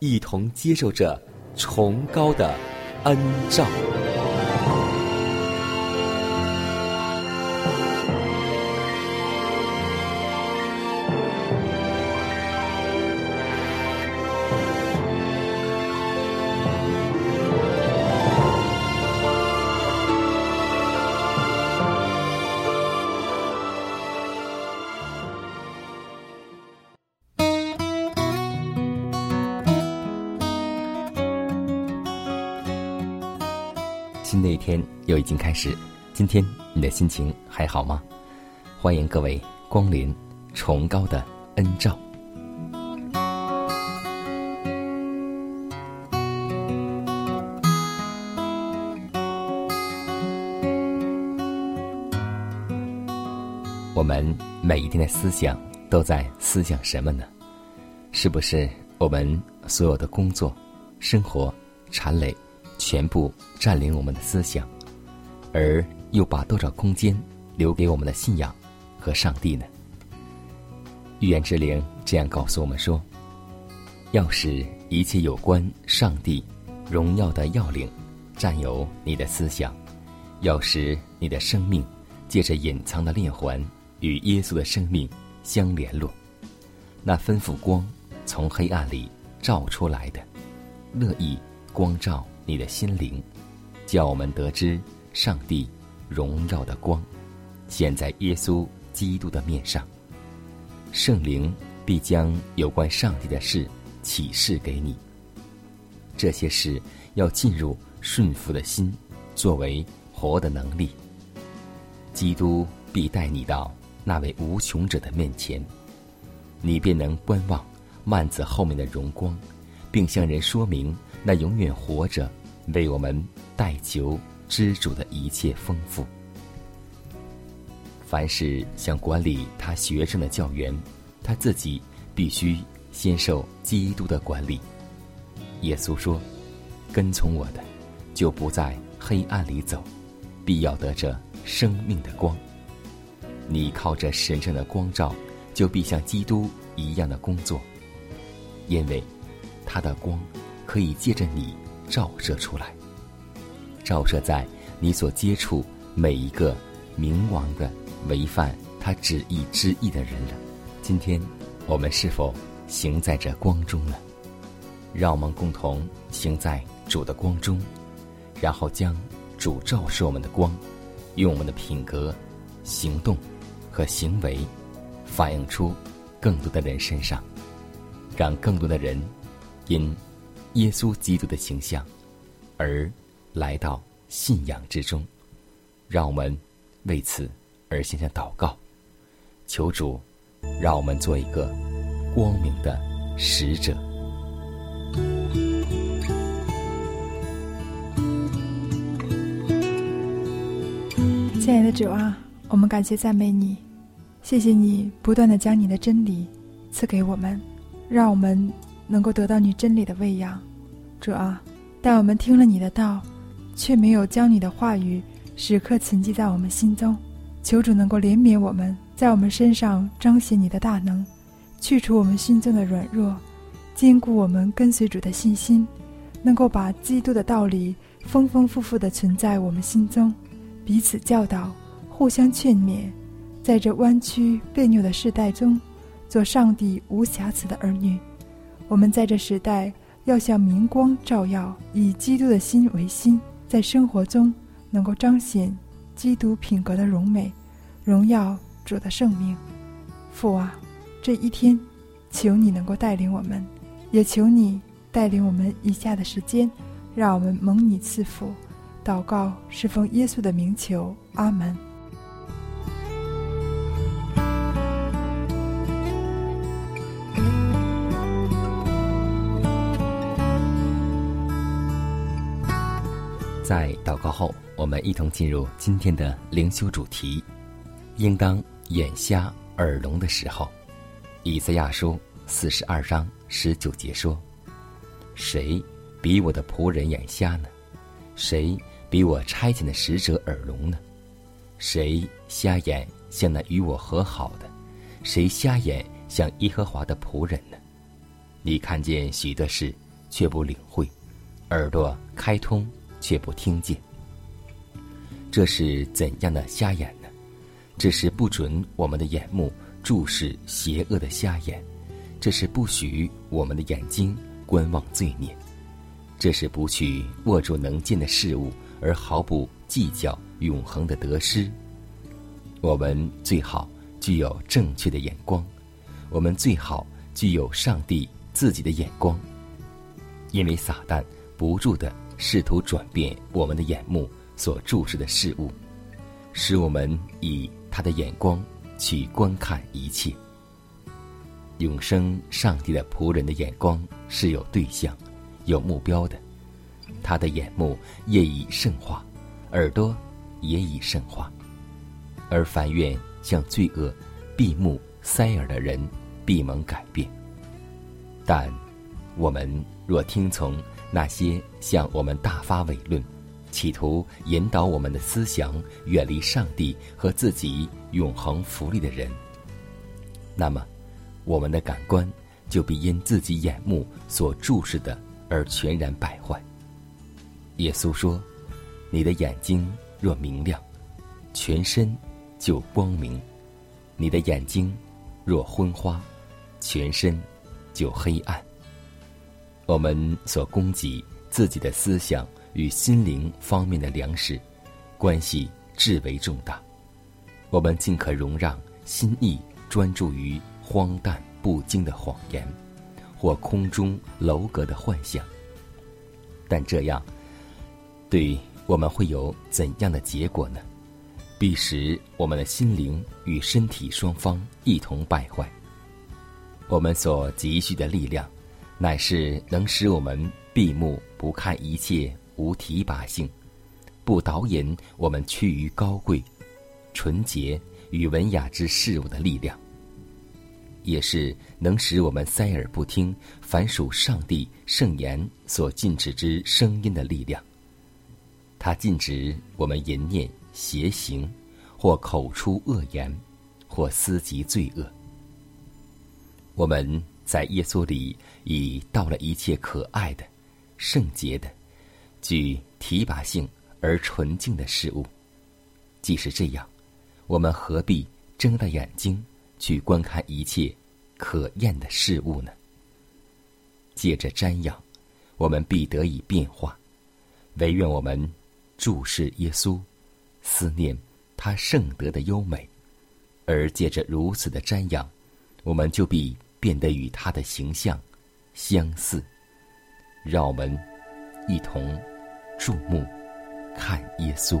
一同接受着崇高的恩照。已经开始，今天你的心情还好吗？欢迎各位光临崇高的恩照。我们每一天的思想都在思想什么呢？是不是我们所有的工作、生活、缠累？全部占领我们的思想，而又把多少空间留给我们的信仰和上帝呢？预言之灵这样告诉我们说：要使一切有关上帝荣耀的要领占有你的思想，要使你的生命借着隐藏的链环与耶稣的生命相联络，那吩咐光从黑暗里照出来的，乐意光照。你的心灵，叫我们得知上帝荣耀的光，显在耶稣基督的面上。圣灵必将有关上帝的事启示给你。这些事要进入顺服的心，作为活的能力。基督必带你到那位无穷者的面前，你便能观望幔子后面的荣光，并向人说明那永远活着。为我们代求知主的一切丰富。凡是想管理他学生的教员，他自己必须先受基督的管理。耶稣说：“跟从我的，就不在黑暗里走，必要得着生命的光。你靠着神圣的光照，就必像基督一样的工作，因为他的光可以借着你。”照射出来，照射在你所接触每一个冥王的违反他旨意之意的人了。今天，我们是否行在这光中呢？让我们共同行在主的光中，然后将主照射我们的光，用我们的品格、行动和行为，反映出更多的人身上，让更多的人因。耶稣基督的形象，而来到信仰之中，让我们为此而献上祷告，求主让我们做一个光明的使者。亲爱的主啊，我们感谢赞美你，谢谢你不断的将你的真理赐给我们，让我们。能够得到你真理的喂养，主啊！但我们听了你的道，却没有将你的话语时刻存记在我们心中。求主能够怜悯我们，在我们身上彰显你的大能，去除我们心中的软弱，坚固我们跟随主的信心，能够把基督的道理丰丰富富的存在我们心中，彼此教导，互相劝勉，在这弯曲别扭的时代中，做上帝无瑕疵的儿女。我们在这时代要像明光照耀，以基督的心为心，在生活中能够彰显基督品格的荣美，荣耀主的圣名。父啊，这一天，求你能够带领我们，也求你带领我们以下的时间，让我们蒙你赐福。祷告是奉耶稣的名求，阿门。们一同进入今天的灵修主题：应当眼瞎耳聋的时候。以赛亚书四十二章十九节说：“谁比我的仆人眼瞎呢？谁？”比我差遣的使者耳聋呢？谁瞎眼像那与我和好的？谁瞎眼像耶和华的仆人呢？你看见许多事，却不领会；耳朵开通，却不听见。这是怎样的瞎眼呢？这是不准我们的眼目注视邪恶的瞎眼，这是不许我们的眼睛观望罪孽，这是不去握住能见的事物。而毫不计较永恒的得失。我们最好具有正确的眼光，我们最好具有上帝自己的眼光。因为撒旦不住的试图转变我们的眼目所注视的事物，使我们以他的眼光去观看一切。永生上帝的仆人的眼光是有对象、有目标的。他的眼目业已圣化，耳朵也已圣化，而凡愿向罪恶闭目塞耳的人，必蒙改变。但我们若听从那些向我们大发伟论，企图引导我们的思想远离上帝和自己永恒福利的人，那么我们的感官就必因自己眼目所注视的而全然败坏。耶稣说：“你的眼睛若明亮，全身就光明；你的眼睛若昏花，全身就黑暗。”我们所供给自己的思想与心灵方面的粮食，关系至为重大。我们尽可容让心意专注于荒诞不经的谎言，或空中楼阁的幻想，但这样。对我们会有怎样的结果呢？必使我们的心灵与身体双方一同败坏。我们所急需的力量，乃是能使我们闭目不看一切无提拔性，不导引我们趋于高贵、纯洁与文雅之事物的力量，也是能使我们塞耳不听凡属上帝圣言所禁止之声音的力量。他禁止我们淫念、邪行，或口出恶言，或思及罪恶。我们在耶稣里已到了一切可爱的、圣洁的、具提拔性而纯净的事物。即使这样，我们何必睁大眼睛去观看一切可厌的事物呢？借着瞻仰，我们必得以变化。唯愿我们。注视耶稣，思念他圣德的优美，而借着如此的瞻仰，我们就必变得与他的形象相似。让我们一同注目看耶稣。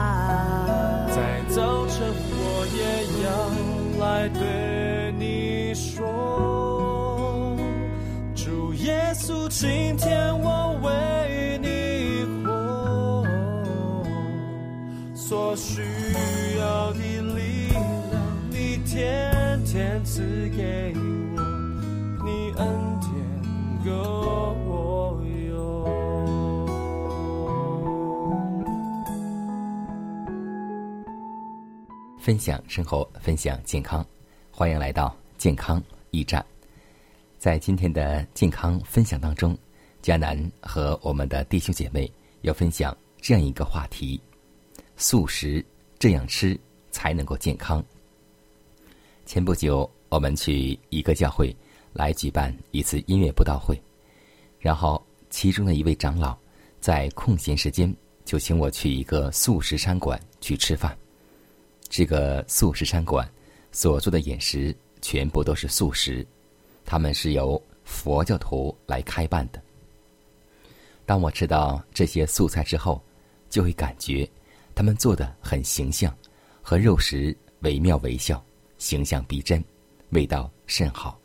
分享生活，分享健康，欢迎来到健康驿站。在今天的健康分享当中，迦南和我们的弟兄姐妹要分享这样一个话题：素食这样吃才能够健康。前不久，我们去一个教会来举办一次音乐布道会，然后其中的一位长老在空闲时间就请我去一个素食餐馆去吃饭。这个素食餐馆所做的饮食全部都是素食，他们是由佛教徒来开办的。当我吃到这些素菜之后，就会感觉他们做的很形象，和肉食惟妙惟肖，形象逼真，味道甚好。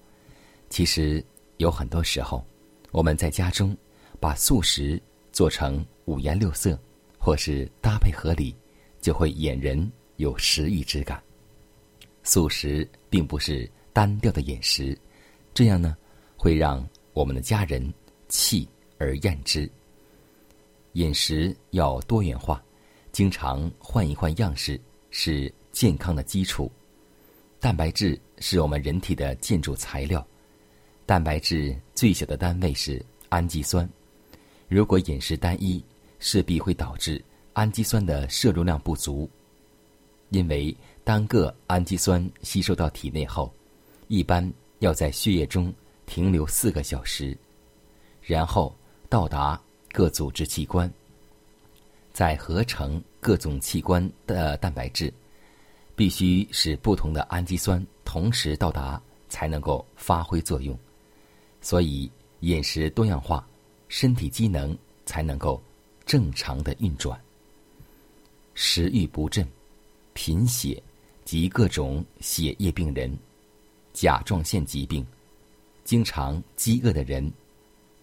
其实有很多时候，我们在家中把素食做成五颜六色，或是搭配合理，就会引人。有食欲之感。素食并不是单调的饮食，这样呢，会让我们的家人弃而厌之。饮食要多元化，经常换一换样式，是健康的基础。蛋白质是我们人体的建筑材料，蛋白质最小的单位是氨基酸。如果饮食单一，势必会导致氨基酸的摄入量不足。因为单个氨基酸吸收到体内后，一般要在血液中停留四个小时，然后到达各组织器官，再合成各种器官的蛋白质，必须使不同的氨基酸同时到达，才能够发挥作用。所以饮食多样化，身体机能才能够正常的运转。食欲不振。贫血及各种血液病人、甲状腺疾病、经常饥饿的人、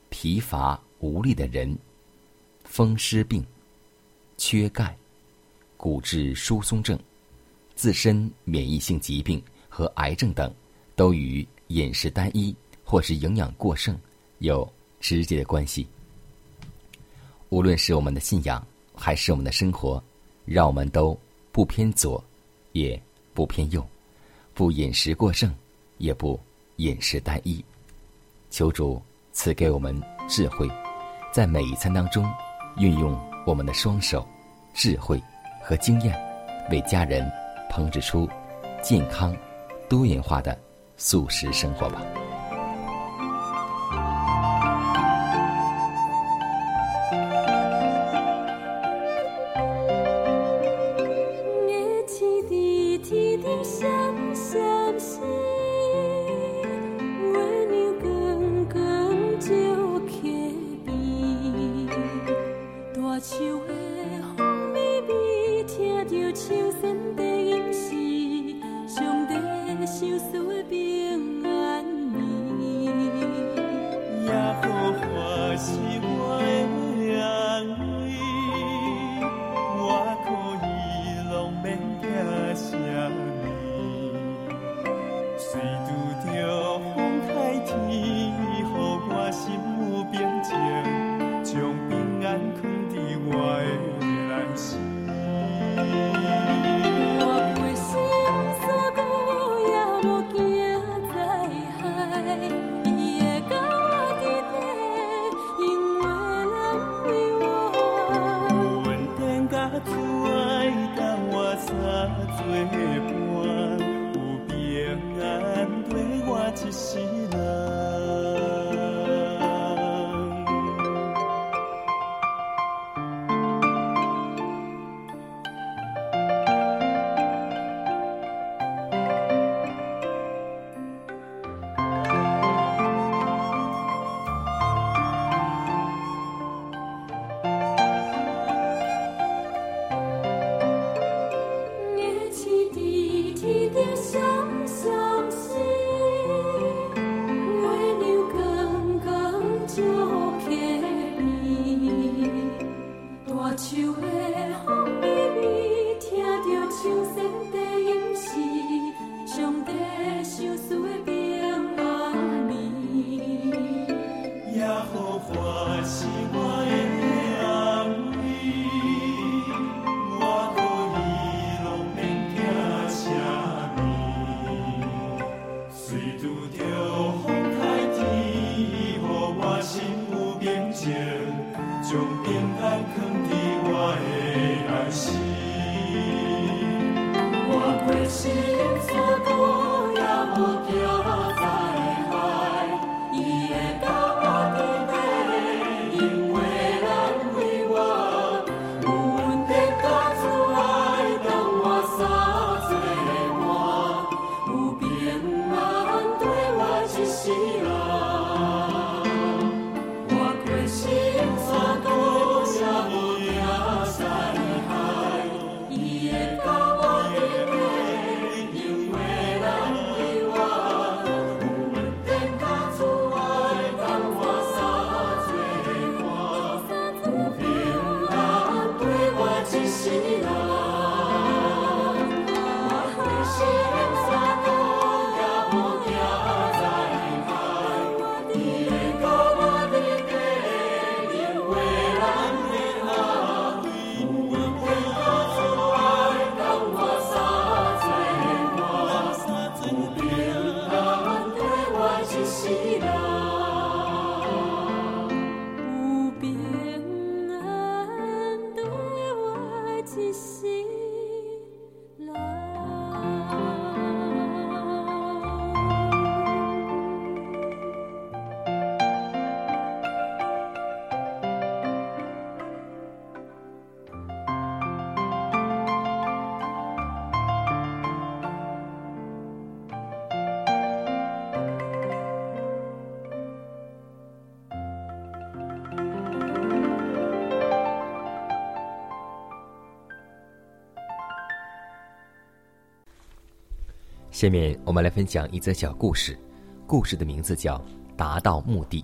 疲乏无力的人、风湿病、缺钙、骨质疏松症、自身免疫性疾病和癌症等，都与饮食单一或是营养过剩有直接的关系。无论是我们的信仰还是我们的生活，让我们都。不偏左，也不偏右，不饮食过剩，也不饮食单一。求主赐给我们智慧，在每一餐当中运用我们的双手、智慧和经验，为家人烹制出健康、多元化的素食生活吧。不定。下面我们来分享一则小故事，故事的名字叫《达到目的》。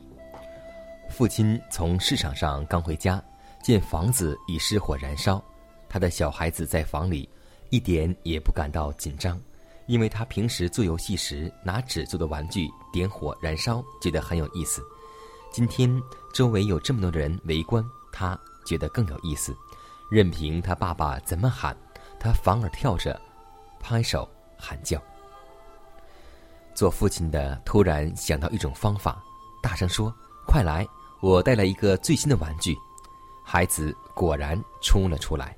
父亲从市场上刚回家，见房子已失火燃烧，他的小孩子在房里一点也不感到紧张，因为他平时做游戏时拿纸做的玩具点火燃烧，觉得很有意思。今天周围有这么多的人围观，他觉得更有意思。任凭他爸爸怎么喊，他反而跳着拍手喊叫。做父亲的突然想到一种方法，大声说：“快来，我带来一个最新的玩具。”孩子果然冲了出来，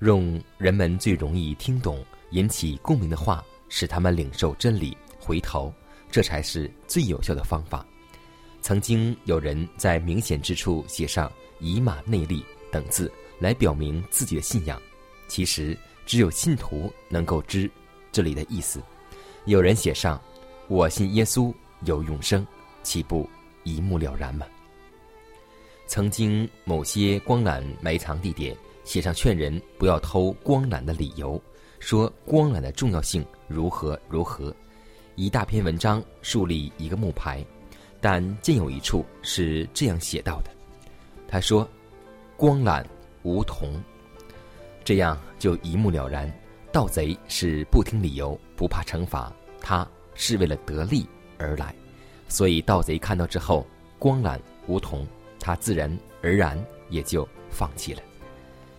用人们最容易听懂、引起共鸣的话，使他们领受真理，回头，这才是最有效的方法。曾经有人在明显之处写上“以马内利”等字来表明自己的信仰，其实只有信徒能够知这里的意思。有人写上“我信耶稣有永生”，岂不一目了然吗？曾经某些光缆埋藏地点写上劝人不要偷光缆的理由，说光缆的重要性如何如何，一大篇文章树立一个木牌，但见有一处是这样写到的：他说，光缆无铜，这样就一目了然。盗贼是不听理由、不怕惩罚，他是为了得利而来，所以盗贼看到之后，光缆无铜，他自然而然也就放弃了。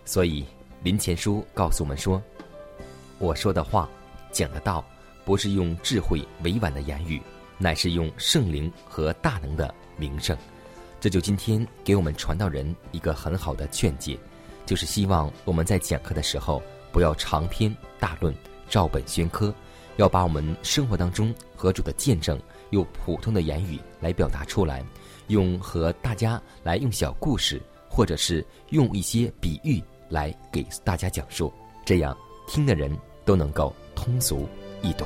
所以林前书告诉我们说：“我说的话，讲的道，不是用智慧委婉的言语，乃是用圣灵和大能的名声。”这就今天给我们传道人一个很好的劝诫，就是希望我们在讲课的时候。不要长篇大论、照本宣科，要把我们生活当中和主的见证，用普通的言语来表达出来，用和大家来用小故事，或者是用一些比喻来给大家讲述，这样听的人都能够通俗易懂。